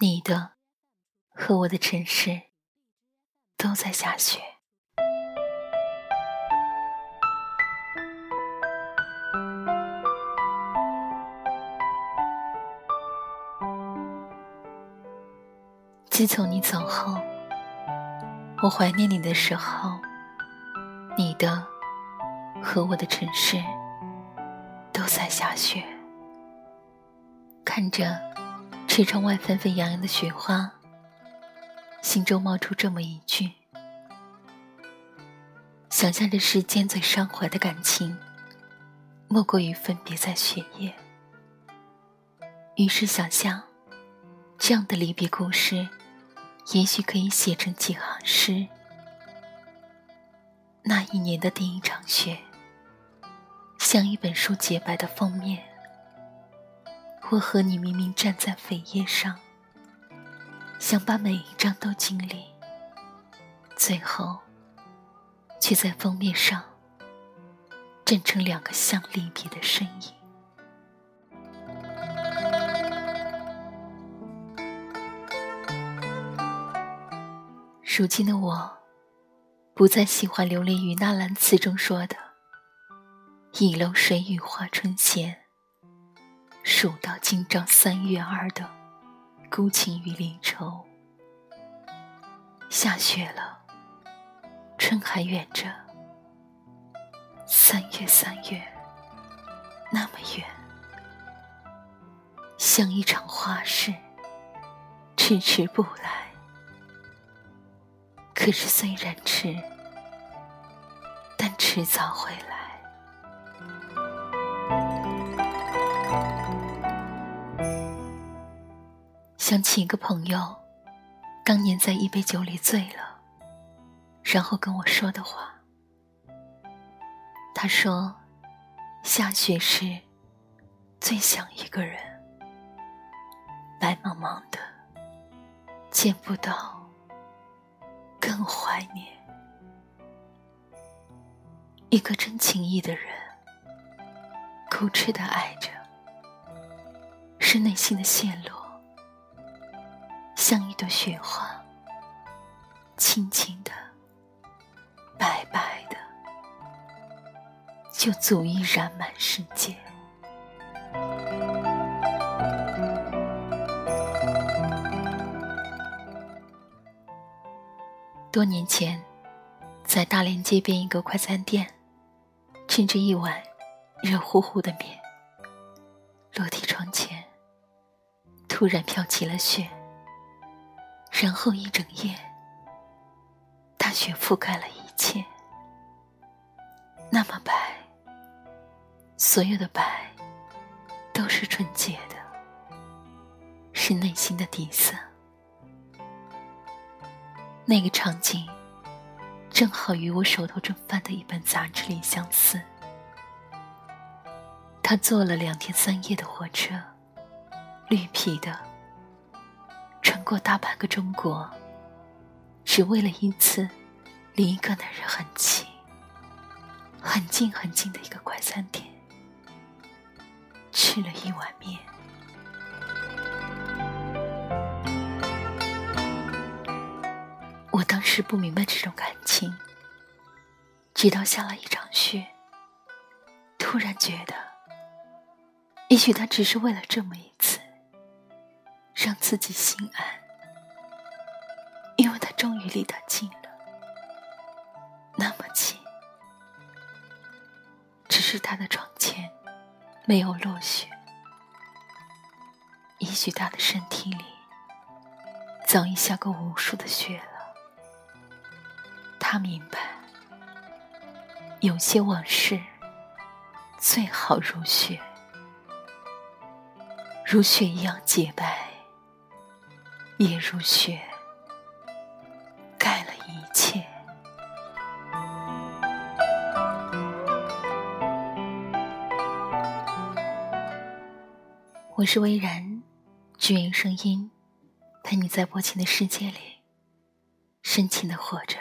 你的和我的城市都在下雪。自从你走后，我怀念你的时候，你的和我的城市都在下雪。看着。车窗外纷纷扬扬的雪花，心中冒出这么一句：想象着世间最伤怀的感情，莫过于分别在雪夜。于是想象，这样的离别故事，也许可以写成几行诗。那一年的第一场雪，像一本书洁白的封面。我和你明明站在扉页上，想把每一张都经历，最后却在封面上站成两个像离别的身影。如今的我，不再喜欢流连于那蓝词中说的“倚楼水雨花春闲”。数到今朝三月二的孤情与离愁，下雪了，春还远着。三月三月，那么远，像一场花事，迟迟不来。可是虽然迟，但迟早会来。想起一个朋友，当年在一杯酒里醉了，然后跟我说的话。他说：“下雪时，最想一个人，白茫茫的，见不到，更怀念一个真情意的人，固执的爱着，是内心的陷落。”像一朵雪花，轻轻的、白白的，就足以染满世界。多年前，在大连街边一个快餐店，吃着一碗热乎乎的面，落地窗前突然飘起了雪。然后一整夜，大雪覆盖了一切，那么白，所有的白都是纯洁的，是内心的底色。那个场景，正好与我手头正翻的一本杂志里相似。他坐了两天三夜的火车，绿皮的。过大半个中国，只为了一次离一个男人很近、很近、很近的一个快餐店，吃了一碗面。我当时不明白这种感情，直到下了一场雪，突然觉得，也许他只是为了这么一次。让自己心安，终于离他近了，那么近。只是他的床前没有落雪，也许他的身体里早已下过无数的雪了。他明白，有些往事最好如雪，如雪一样洁白。也如雪，我是微然，只愿声音陪你在薄情的世界里深情的活着。